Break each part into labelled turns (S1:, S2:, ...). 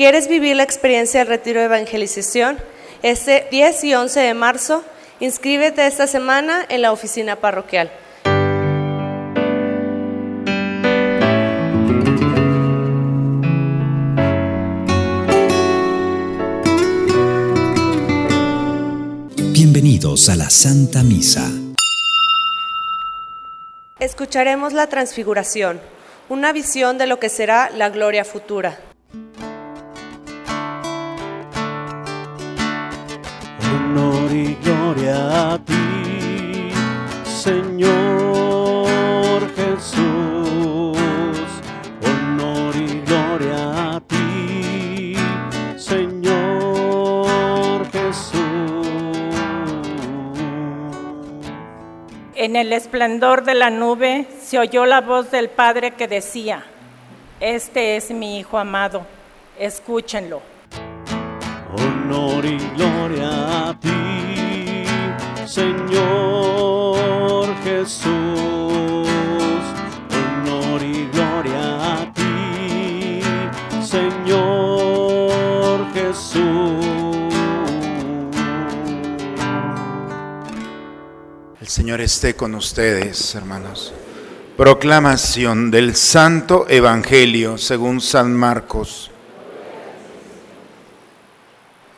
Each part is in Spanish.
S1: ¿Quieres vivir la experiencia del retiro de evangelización? Este 10 y 11 de marzo, inscríbete esta semana en la oficina parroquial.
S2: Bienvenidos a la Santa Misa.
S1: Escucharemos la transfiguración, una visión de lo que será la gloria futura.
S3: Honor y gloria a ti, Señor Jesús. Honor y gloria a ti, Señor Jesús.
S4: En el esplendor de la nube se oyó la voz del Padre que decía, Este es mi Hijo amado, escúchenlo.
S3: Honor y gloria a ti, Señor Jesús. Honor y gloria a ti, Señor Jesús.
S5: El Señor esté con ustedes, hermanos. Proclamación del Santo Evangelio según San Marcos.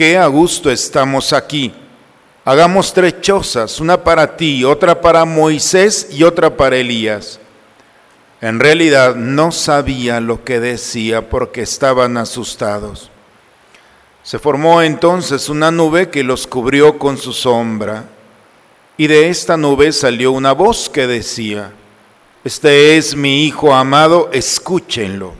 S5: qué a gusto estamos aquí. Hagamos tres chozas, una para ti, otra para Moisés y otra para Elías. En realidad no sabía lo que decía porque estaban asustados. Se formó entonces una nube que los cubrió con su sombra, y de esta nube salió una voz que decía, Este es mi Hijo amado, escúchenlo.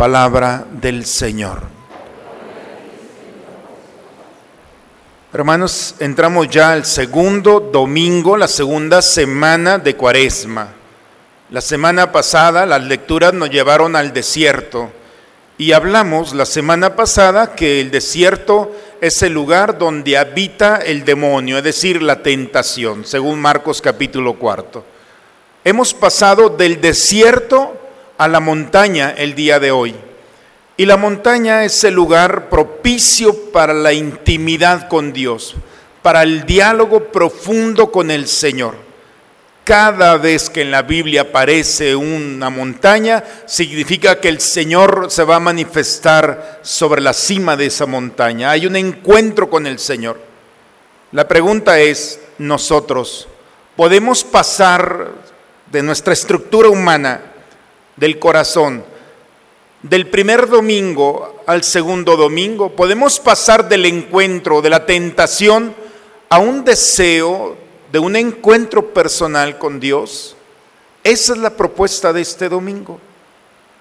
S5: Palabra del Señor. Hermanos, entramos ya al segundo domingo, la segunda semana de Cuaresma. La semana pasada las lecturas nos llevaron al desierto y hablamos la semana pasada que el desierto es el lugar donde habita el demonio, es decir, la tentación, según Marcos capítulo cuarto. Hemos pasado del desierto a la montaña el día de hoy. Y la montaña es el lugar propicio para la intimidad con Dios, para el diálogo profundo con el Señor. Cada vez que en la Biblia aparece una montaña, significa que el Señor se va a manifestar sobre la cima de esa montaña. Hay un encuentro con el Señor. La pregunta es, nosotros, ¿podemos pasar de nuestra estructura humana del corazón, del primer domingo al segundo domingo, podemos pasar del encuentro, de la tentación, a un deseo de un encuentro personal con Dios. Esa es la propuesta de este domingo.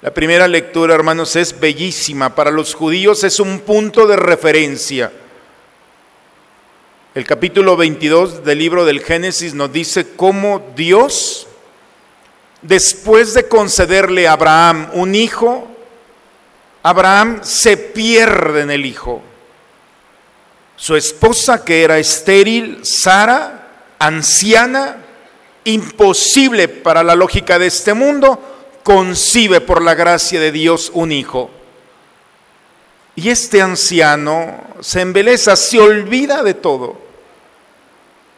S5: La primera lectura, hermanos, es bellísima. Para los judíos es un punto de referencia. El capítulo 22 del libro del Génesis nos dice cómo Dios después de concederle a Abraham un hijo, Abraham se pierde en el hijo. Su esposa, que era estéril, Sara, anciana, imposible para la lógica de este mundo, concibe por la gracia de Dios un hijo. Y este anciano se embeleza, se olvida de todo.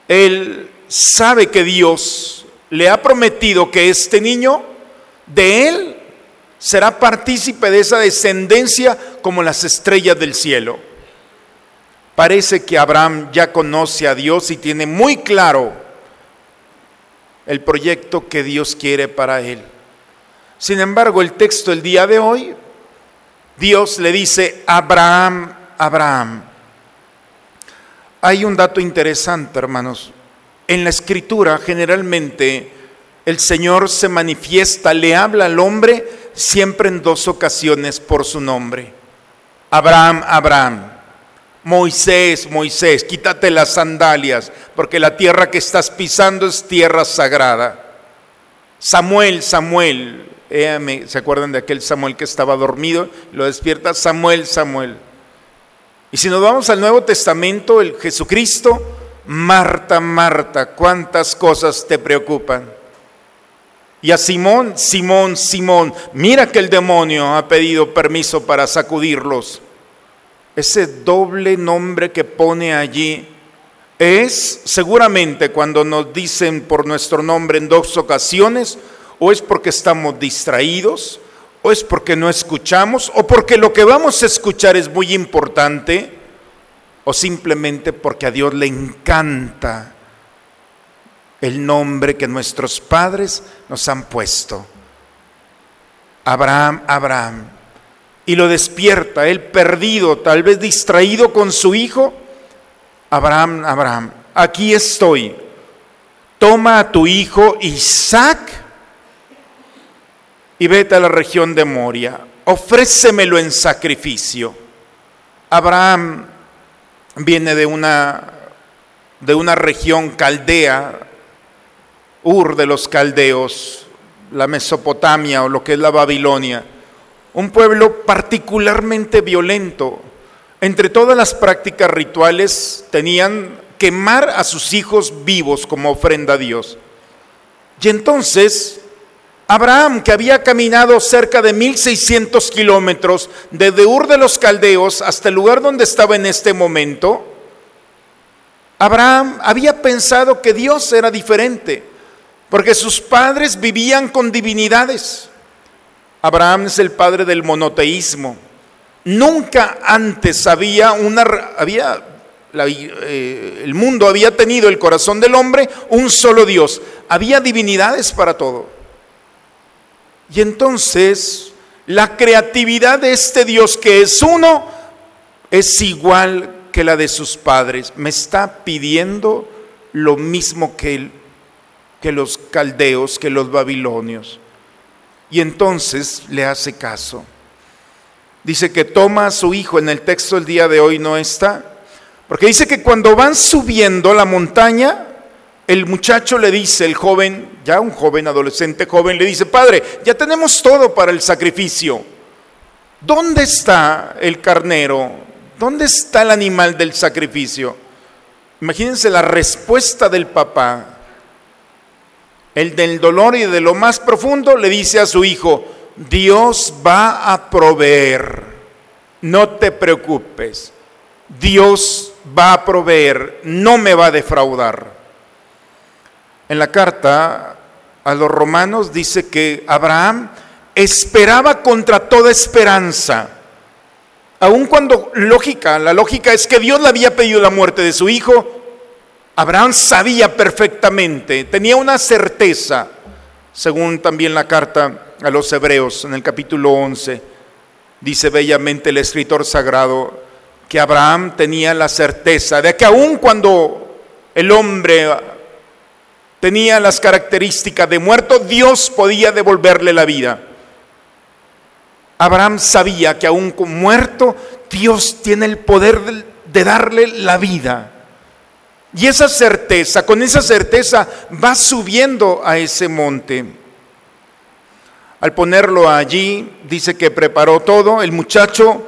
S5: Él sabe que Dios le ha prometido que este niño de él será partícipe de esa descendencia como las estrellas del cielo. Parece que Abraham ya conoce a Dios y tiene muy claro el proyecto que Dios quiere para él. Sin embargo, el texto del día de hoy, Dios le dice, Abraham, Abraham. Hay un dato interesante, hermanos. En la escritura generalmente el Señor se manifiesta, le habla al hombre siempre en dos ocasiones por su nombre. Abraham, Abraham. Moisés, Moisés, quítate las sandalias, porque la tierra que estás pisando es tierra sagrada. Samuel, Samuel, ¿se acuerdan de aquel Samuel que estaba dormido? Lo despierta Samuel, Samuel. Y si nos vamos al Nuevo Testamento, el Jesucristo, Marta, Marta, ¿cuántas cosas te preocupan? Y a Simón, Simón, Simón, mira que el demonio ha pedido permiso para sacudirlos. Ese doble nombre que pone allí es seguramente cuando nos dicen por nuestro nombre en dos ocasiones, o es porque estamos distraídos, o es porque no escuchamos, o porque lo que vamos a escuchar es muy importante, o simplemente porque a Dios le encanta el nombre que nuestros padres nos han puesto. Abraham, Abraham. Y lo despierta, él perdido, tal vez distraído con su hijo. Abraham, Abraham, aquí estoy. Toma a tu hijo Isaac y vete a la región de Moria. Ofrécemelo en sacrificio. Abraham viene de una, de una región caldea, Ur de los caldeos, la Mesopotamia o lo que es la Babilonia, un pueblo particularmente violento. Entre todas las prácticas rituales tenían quemar a sus hijos vivos como ofrenda a Dios. Y entonces Abraham, que había caminado cerca de 1600 kilómetros desde Ur de los Caldeos hasta el lugar donde estaba en este momento, Abraham había pensado que Dios era diferente porque sus padres vivían con divinidades. Abraham es el padre del monoteísmo. Nunca antes había una había eh, el mundo había tenido el corazón del hombre un solo Dios. Había divinidades para todo. Y entonces la creatividad de este Dios que es uno es igual que la de sus padres. Me está pidiendo lo mismo que él que los caldeos, que los babilonios. Y entonces le hace caso. Dice que toma a su hijo, en el texto del día de hoy no está, porque dice que cuando van subiendo la montaña, el muchacho le dice, el joven, ya un joven, adolescente joven, le dice, padre, ya tenemos todo para el sacrificio. ¿Dónde está el carnero? ¿Dónde está el animal del sacrificio? Imagínense la respuesta del papá el del dolor y de lo más profundo, le dice a su hijo, Dios va a proveer, no te preocupes, Dios va a proveer, no me va a defraudar. En la carta a los romanos dice que Abraham esperaba contra toda esperanza, aun cuando lógica, la lógica es que Dios le había pedido la muerte de su hijo, Abraham sabía perfectamente, tenía una certeza, según también la carta a los hebreos en el capítulo 11, dice bellamente el escritor sagrado, que Abraham tenía la certeza de que aun cuando el hombre tenía las características de muerto, Dios podía devolverle la vida. Abraham sabía que con muerto, Dios tiene el poder de darle la vida. Y esa certeza, con esa certeza va subiendo a ese monte. Al ponerlo allí, dice que preparó todo, el muchacho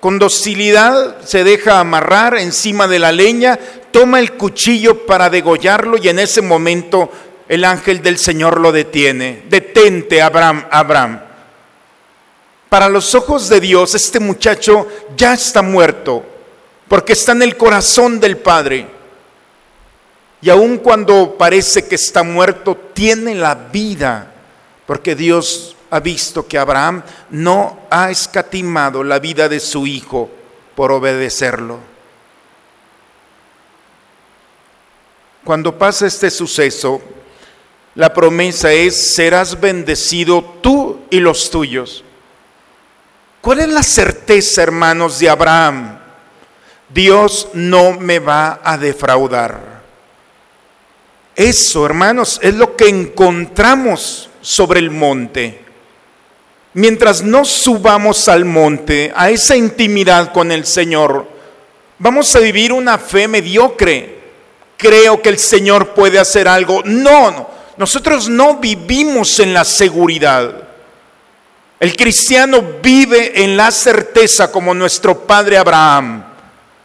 S5: con docilidad se deja amarrar encima de la leña, toma el cuchillo para degollarlo y en ese momento el ángel del Señor lo detiene. Detente, Abraham, Abraham. Para los ojos de Dios, este muchacho ya está muerto, porque está en el corazón del Padre. Y aun cuando parece que está muerto, tiene la vida, porque Dios ha visto que Abraham no ha escatimado la vida de su hijo por obedecerlo. Cuando pasa este suceso, la promesa es, serás bendecido tú y los tuyos. ¿Cuál es la certeza, hermanos, de Abraham? Dios no me va a defraudar. Eso, hermanos, es lo que encontramos sobre el monte. Mientras no subamos al monte, a esa intimidad con el Señor, vamos a vivir una fe mediocre. Creo que el Señor puede hacer algo. No, no. Nosotros no vivimos en la seguridad. El cristiano vive en la certeza como nuestro padre Abraham.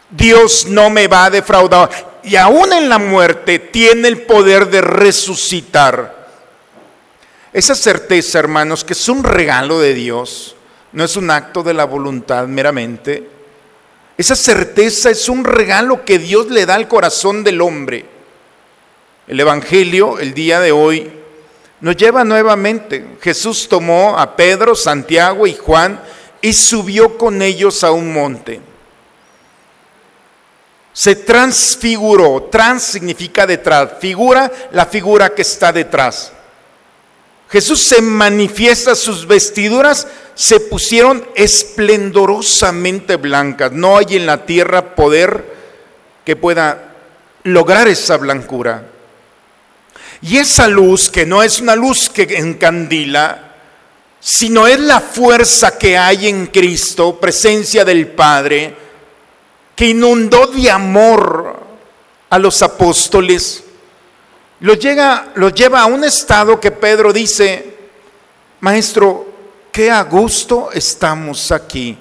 S5: Dios no me va a defraudar. Y aún en la muerte tiene el poder de resucitar. Esa certeza, hermanos, que es un regalo de Dios, no es un acto de la voluntad meramente. Esa certeza es un regalo que Dios le da al corazón del hombre. El Evangelio, el día de hoy, nos lleva nuevamente. Jesús tomó a Pedro, Santiago y Juan y subió con ellos a un monte. Se transfiguró. Trans significa detrás. Figura la figura que está detrás. Jesús se manifiesta, sus vestiduras se pusieron esplendorosamente blancas. No hay en la tierra poder que pueda lograr esa blancura. Y esa luz, que no es una luz que encandila, sino es la fuerza que hay en Cristo, presencia del Padre, que inundó de amor a los apóstoles, lo, llega, lleva a un estado que Pedro dice, maestro, qué a gusto estamos aquí.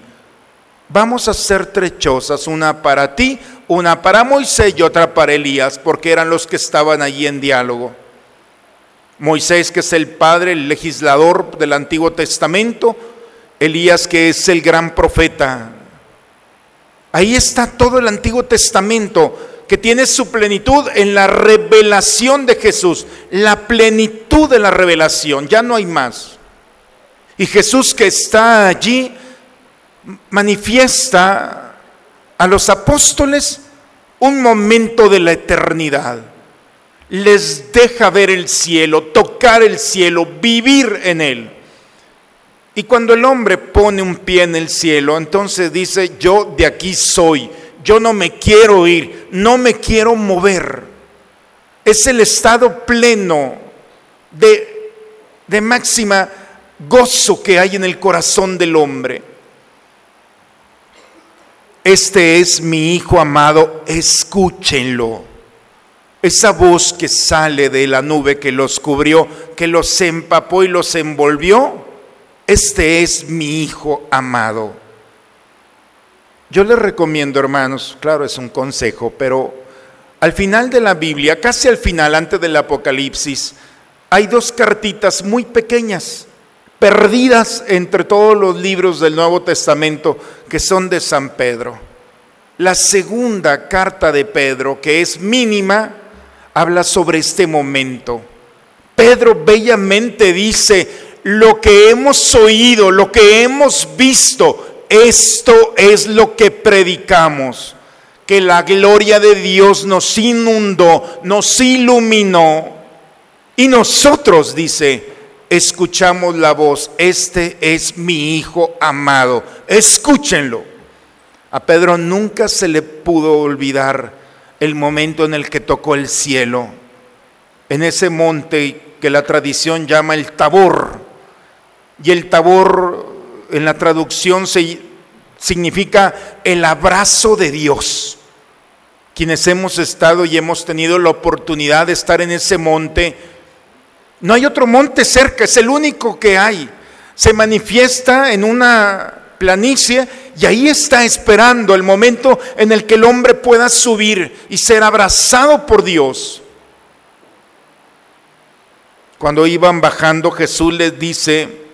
S5: Vamos a hacer trechosas, una para ti, una para Moisés y otra para Elías, porque eran los que estaban allí en diálogo. Moisés, que es el padre, el legislador del Antiguo Testamento, Elías, que es el gran profeta. Ahí está todo el Antiguo Testamento, que tiene su plenitud en la revelación de Jesús, la plenitud de la revelación, ya no hay más. Y Jesús que está allí manifiesta a los apóstoles un momento de la eternidad les deja ver el cielo, tocar el cielo, vivir en él. Y cuando el hombre pone un pie en el cielo, entonces dice, yo de aquí soy, yo no me quiero ir, no me quiero mover. Es el estado pleno de, de máxima gozo que hay en el corazón del hombre. Este es mi Hijo amado, escúchenlo. Esa voz que sale de la nube que los cubrió, que los empapó y los envolvió, este es mi Hijo amado. Yo les recomiendo, hermanos, claro, es un consejo, pero al final de la Biblia, casi al final, antes del Apocalipsis, hay dos cartitas muy pequeñas, perdidas entre todos los libros del Nuevo Testamento, que son de San Pedro. La segunda carta de Pedro, que es mínima, habla sobre este momento. Pedro bellamente dice, lo que hemos oído, lo que hemos visto, esto es lo que predicamos, que la gloria de Dios nos inundó, nos iluminó. Y nosotros, dice, escuchamos la voz, este es mi Hijo amado, escúchenlo. A Pedro nunca se le pudo olvidar el momento en el que tocó el cielo, en ese monte que la tradición llama el tabor. Y el tabor en la traducción se, significa el abrazo de Dios. Quienes hemos estado y hemos tenido la oportunidad de estar en ese monte, no hay otro monte cerca, es el único que hay. Se manifiesta en una planicie y ahí está esperando el momento en el que el hombre pueda subir y ser abrazado por Dios. Cuando iban bajando Jesús les dice,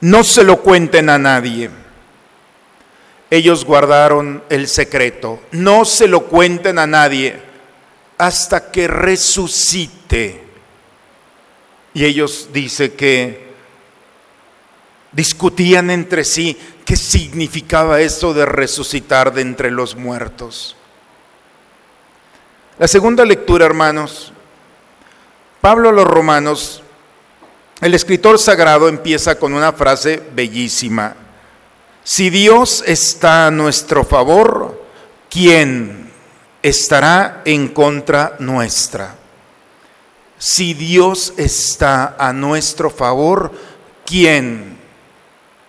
S5: no se lo cuenten a nadie. Ellos guardaron el secreto, no se lo cuenten a nadie hasta que resucite. Y ellos dice que discutían entre sí qué significaba eso de resucitar de entre los muertos. La segunda lectura, hermanos, Pablo a los romanos, el escritor sagrado empieza con una frase bellísima. Si Dios está a nuestro favor, ¿quién estará en contra nuestra? Si Dios está a nuestro favor, ¿quién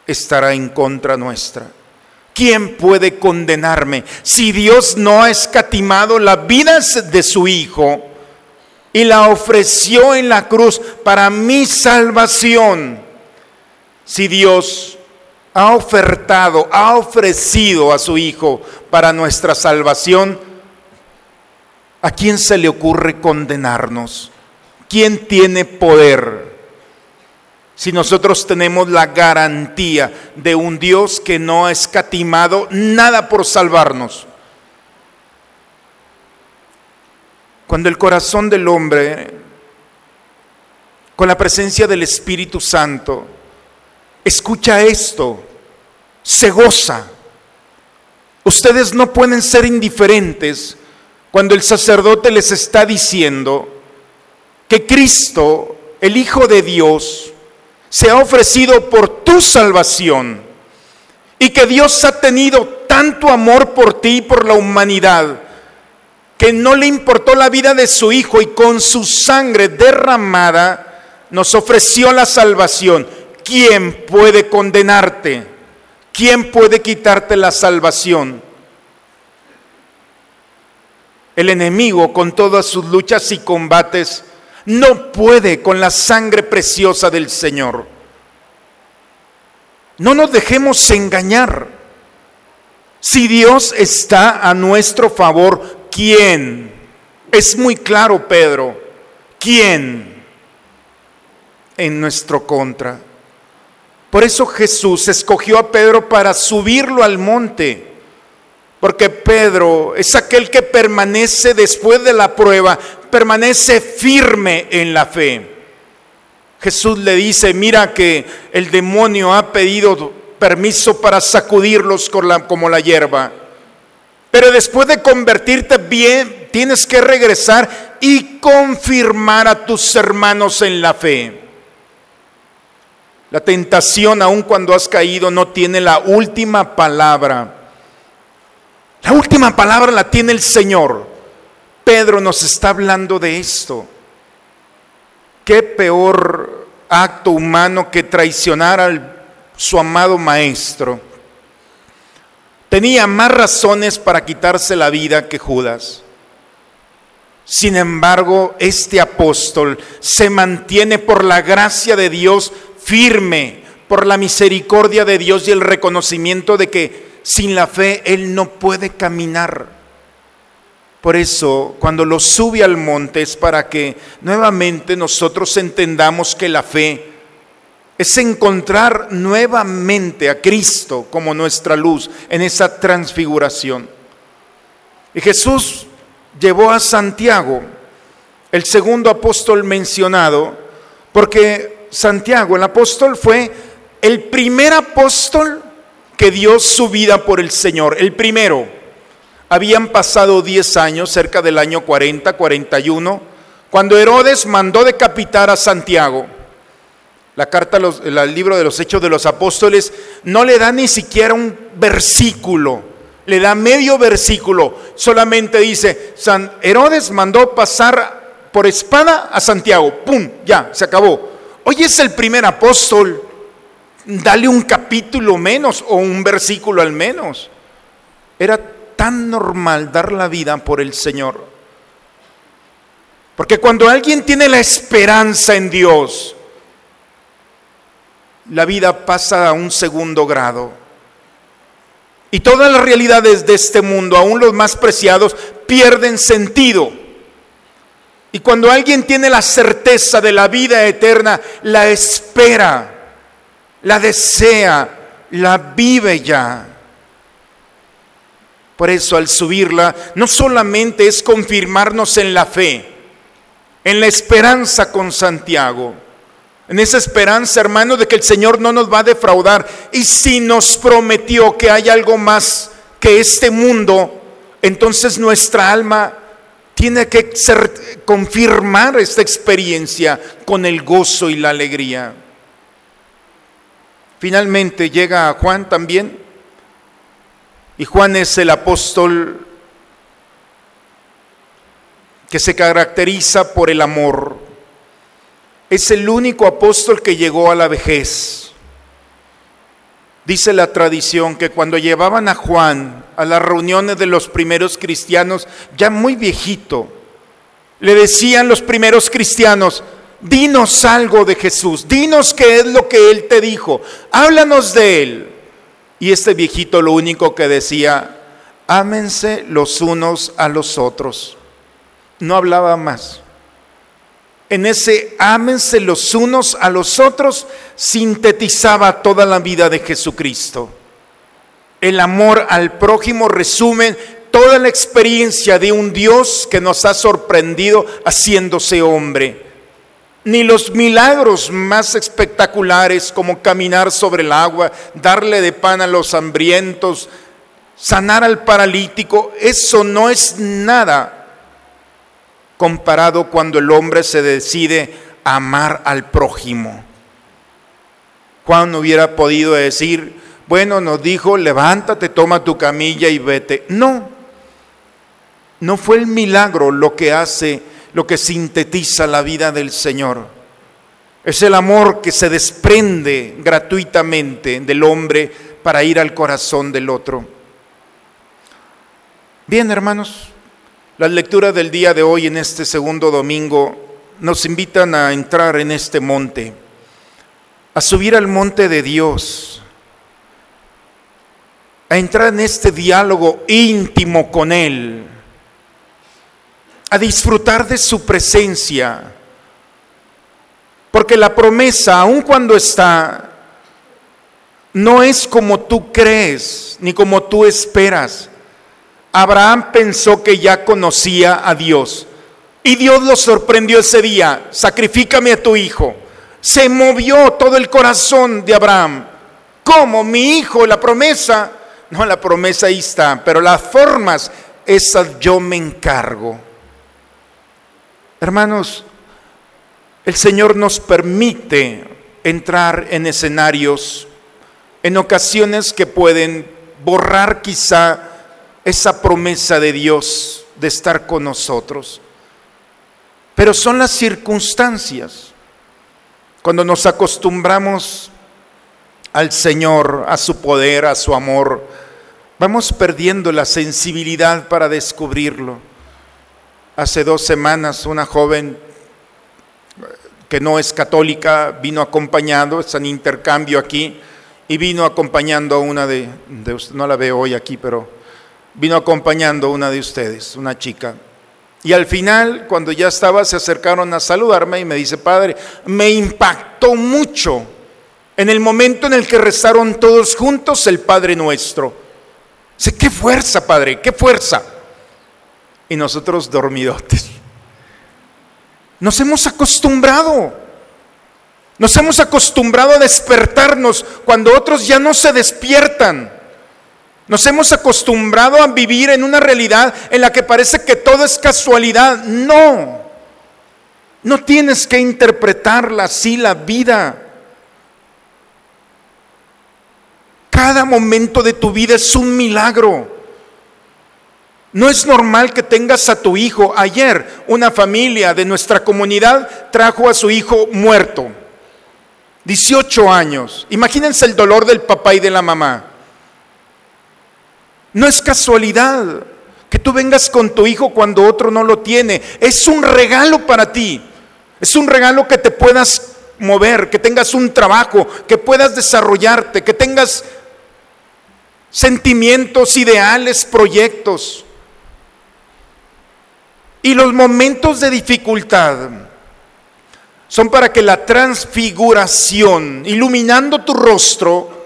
S5: estará en contra nuestra? ¿Quién puede condenarme? Si Dios no ha escatimado la vida de su Hijo y la ofreció en la cruz para mi salvación, si Dios ha ofertado, ha ofrecido a su Hijo para nuestra salvación, ¿a quién se le ocurre condenarnos? ¿Quién tiene poder? Si nosotros tenemos la garantía de un Dios que no ha escatimado nada por salvarnos. Cuando el corazón del hombre, con la presencia del Espíritu Santo, escucha esto, se goza. Ustedes no pueden ser indiferentes cuando el sacerdote les está diciendo, que Cristo, el Hijo de Dios, se ha ofrecido por tu salvación y que Dios ha tenido tanto amor por ti y por la humanidad que no le importó la vida de su Hijo y con su sangre derramada nos ofreció la salvación. ¿Quién puede condenarte? ¿Quién puede quitarte la salvación? El enemigo con todas sus luchas y combates no puede con la sangre preciosa del Señor. No nos dejemos engañar. Si Dios está a nuestro favor, ¿quién? Es muy claro, Pedro. ¿Quién? En nuestro contra. Por eso Jesús escogió a Pedro para subirlo al monte. Porque Pedro es aquel que permanece después de la prueba, permanece firme en la fe. Jesús le dice, mira que el demonio ha pedido permiso para sacudirlos como la hierba. Pero después de convertirte bien, tienes que regresar y confirmar a tus hermanos en la fe. La tentación, aun cuando has caído, no tiene la última palabra. La última palabra la tiene el Señor. Pedro nos está hablando de esto. ¿Qué peor acto humano que traicionar a su amado maestro? Tenía más razones para quitarse la vida que Judas. Sin embargo, este apóstol se mantiene por la gracia de Dios firme, por la misericordia de Dios y el reconocimiento de que sin la fe él no puede caminar. Por eso, cuando lo sube al monte es para que nuevamente nosotros entendamos que la fe es encontrar nuevamente a Cristo como nuestra luz en esa transfiguración. Y Jesús llevó a Santiago, el segundo apóstol mencionado, porque Santiago, el apóstol, fue el primer apóstol que dio su vida por el Señor, el primero. Habían pasado 10 años, cerca del año 40, 41, cuando Herodes mandó decapitar a Santiago. La carta, el libro de los Hechos de los Apóstoles, no le da ni siquiera un versículo, le da medio versículo. Solamente dice, San Herodes mandó pasar por espada a Santiago. ¡Pum! Ya, se acabó. Hoy es el primer apóstol. Dale un capítulo menos o un versículo al menos. Era tan normal dar la vida por el Señor. Porque cuando alguien tiene la esperanza en Dios, la vida pasa a un segundo grado. Y todas las realidades de este mundo, aún los más preciados, pierden sentido. Y cuando alguien tiene la certeza de la vida eterna, la espera, la desea, la vive ya. Por eso al subirla no solamente es confirmarnos en la fe, en la esperanza con Santiago, en esa esperanza, hermano, de que el Señor no nos va a defraudar. Y si nos prometió que hay algo más que este mundo, entonces nuestra alma tiene que ser, confirmar esta experiencia con el gozo y la alegría. Finalmente llega Juan también, y Juan es el apóstol que se caracteriza por el amor. Es el único apóstol que llegó a la vejez. Dice la tradición que cuando llevaban a Juan a las reuniones de los primeros cristianos, ya muy viejito, le decían los primeros cristianos, dinos algo de Jesús, dinos qué es lo que Él te dijo, háblanos de Él. Y este viejito lo único que decía, ámense los unos a los otros no hablaba más. En ese ámense los unos a los otros sintetizaba toda la vida de Jesucristo. El amor al prójimo resume toda la experiencia de un Dios que nos ha sorprendido haciéndose hombre. Ni los milagros más espectaculares como caminar sobre el agua, darle de pan a los hambrientos, sanar al paralítico, eso no es nada comparado cuando el hombre se decide amar al prójimo. Juan hubiera podido decir, bueno, nos dijo, levántate, toma tu camilla y vete. No, no fue el milagro lo que hace, lo que sintetiza la vida del Señor. Es el amor que se desprende gratuitamente del hombre para ir al corazón del otro. Bien, hermanos, las lecturas del día de hoy en este segundo domingo nos invitan a entrar en este monte, a subir al monte de Dios, a entrar en este diálogo íntimo con Él, a disfrutar de su presencia, porque la promesa, aun cuando está, no es como tú crees ni como tú esperas. Abraham pensó que ya conocía a Dios. Y Dios lo sorprendió ese día, sacrifícame a tu hijo. Se movió todo el corazón de Abraham. ¿Cómo? Mi hijo, la promesa. No, la promesa ahí está, pero las formas, esas yo me encargo. Hermanos, el Señor nos permite entrar en escenarios, en ocasiones que pueden borrar quizá esa promesa de Dios de estar con nosotros. Pero son las circunstancias. Cuando nos acostumbramos al Señor, a su poder, a su amor, vamos perdiendo la sensibilidad para descubrirlo. Hace dos semanas una joven que no es católica vino acompañado, está en intercambio aquí, y vino acompañando a una de, de no la veo hoy aquí, pero vino acompañando una de ustedes, una chica. Y al final, cuando ya estaba, se acercaron a saludarme y me dice, Padre, me impactó mucho en el momento en el que rezaron todos juntos el Padre Nuestro. Dice, qué fuerza, Padre, qué fuerza. Y nosotros dormidotes. Nos hemos acostumbrado. Nos hemos acostumbrado a despertarnos cuando otros ya no se despiertan. Nos hemos acostumbrado a vivir en una realidad en la que parece que todo es casualidad. No, no tienes que interpretarla así la vida. Cada momento de tu vida es un milagro. No es normal que tengas a tu hijo. Ayer una familia de nuestra comunidad trajo a su hijo muerto. 18 años. Imagínense el dolor del papá y de la mamá. No es casualidad que tú vengas con tu hijo cuando otro no lo tiene. Es un regalo para ti. Es un regalo que te puedas mover, que tengas un trabajo, que puedas desarrollarte, que tengas sentimientos, ideales, proyectos. Y los momentos de dificultad son para que la transfiguración, iluminando tu rostro,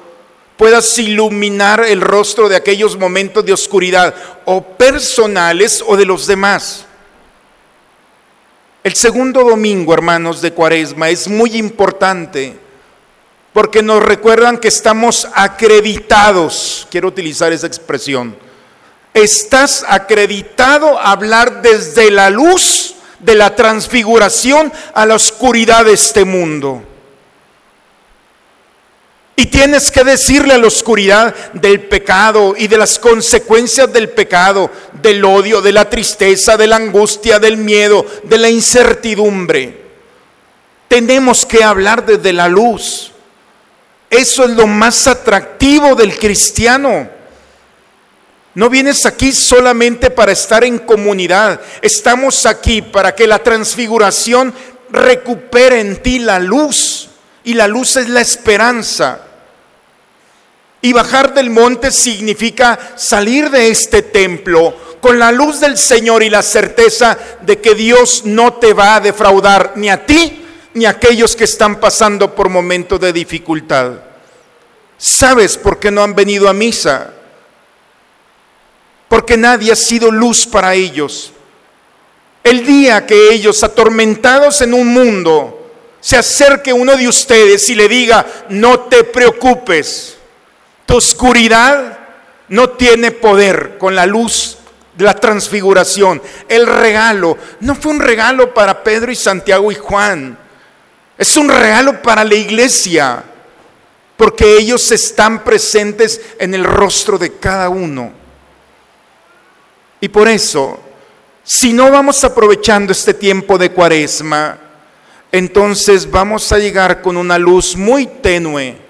S5: puedas iluminar el rostro de aquellos momentos de oscuridad, o personales o de los demás. El segundo domingo, hermanos, de Cuaresma es muy importante porque nos recuerdan que estamos acreditados, quiero utilizar esa expresión, estás acreditado a hablar desde la luz de la transfiguración a la oscuridad de este mundo. Y tienes que decirle a la oscuridad del pecado y de las consecuencias del pecado, del odio, de la tristeza, de la angustia, del miedo, de la incertidumbre. Tenemos que hablar desde la luz. Eso es lo más atractivo del cristiano. No vienes aquí solamente para estar en comunidad. Estamos aquí para que la transfiguración recupere en ti la luz. Y la luz es la esperanza. Y bajar del monte significa salir de este templo con la luz del Señor y la certeza de que Dios no te va a defraudar ni a ti ni a aquellos que están pasando por momentos de dificultad. ¿Sabes por qué no han venido a misa? Porque nadie ha sido luz para ellos. El día que ellos, atormentados en un mundo, se acerque uno de ustedes y le diga, no te preocupes, tu oscuridad no tiene poder con la luz de la transfiguración. El regalo no fue un regalo para Pedro y Santiago y Juan. Es un regalo para la iglesia. Porque ellos están presentes en el rostro de cada uno. Y por eso, si no vamos aprovechando este tiempo de cuaresma, entonces vamos a llegar con una luz muy tenue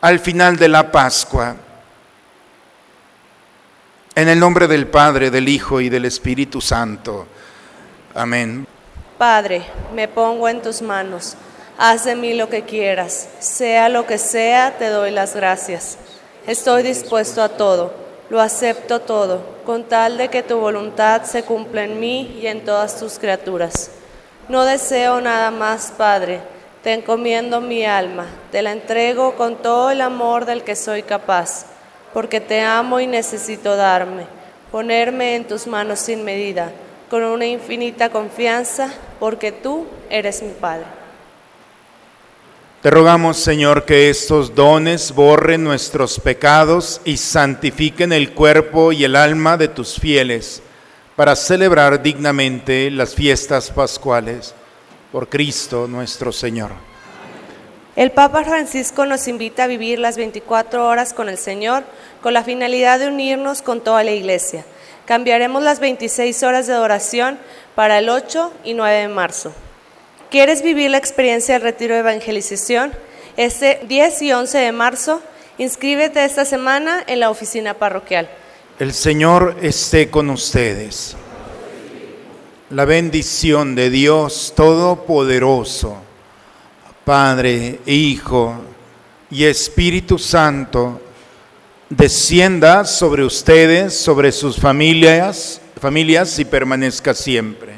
S5: al final de la Pascua. En el nombre del Padre, del Hijo y del Espíritu Santo. Amén.
S1: Padre, me pongo en tus manos. Haz de mí lo que quieras. Sea lo que sea, te doy las gracias. Estoy dispuesto a todo. Lo acepto todo, con tal de que tu voluntad se cumpla en mí y en todas tus criaturas. No deseo nada más, Padre te encomiendo mi alma, te la entrego con todo el amor del que soy capaz, porque te amo y necesito darme, ponerme en tus manos sin medida, con una infinita confianza, porque tú eres mi Padre.
S5: Te rogamos, Señor, que estos dones borren nuestros pecados y santifiquen el cuerpo y el alma de tus fieles, para celebrar dignamente las fiestas pascuales por Cristo nuestro Señor.
S1: El Papa Francisco nos invita a vivir las 24 horas con el Señor con la finalidad de unirnos con toda la Iglesia. Cambiaremos las 26 horas de oración para el 8 y 9 de marzo. ¿Quieres vivir la experiencia del retiro de evangelización? Este 10 y 11 de marzo, inscríbete esta semana en la oficina parroquial.
S5: El Señor esté con ustedes. La bendición de Dios Todopoderoso, Padre, Hijo y Espíritu Santo, descienda sobre ustedes, sobre sus familias, familias y permanezca siempre.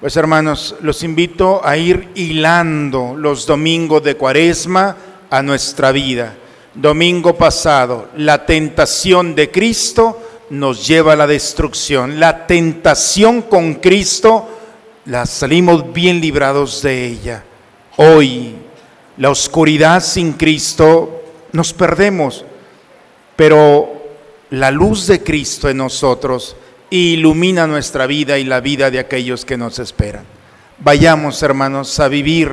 S5: Pues hermanos, los invito a ir hilando los domingos de Cuaresma a nuestra vida. Domingo pasado, la tentación de Cristo nos lleva a la destrucción. La tentación con Cristo, la salimos bien librados de ella. Hoy, la oscuridad sin Cristo, nos perdemos, pero la luz de Cristo en nosotros ilumina nuestra vida y la vida de aquellos que nos esperan. Vayamos, hermanos, a vivir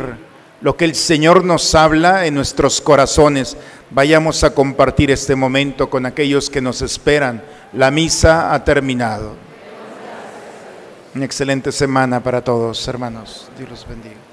S5: lo que el Señor nos habla en nuestros corazones. Vayamos a compartir este momento con aquellos que nos esperan la misa ha terminado. Una excelente semana para todos, hermanos. Dios los bendiga.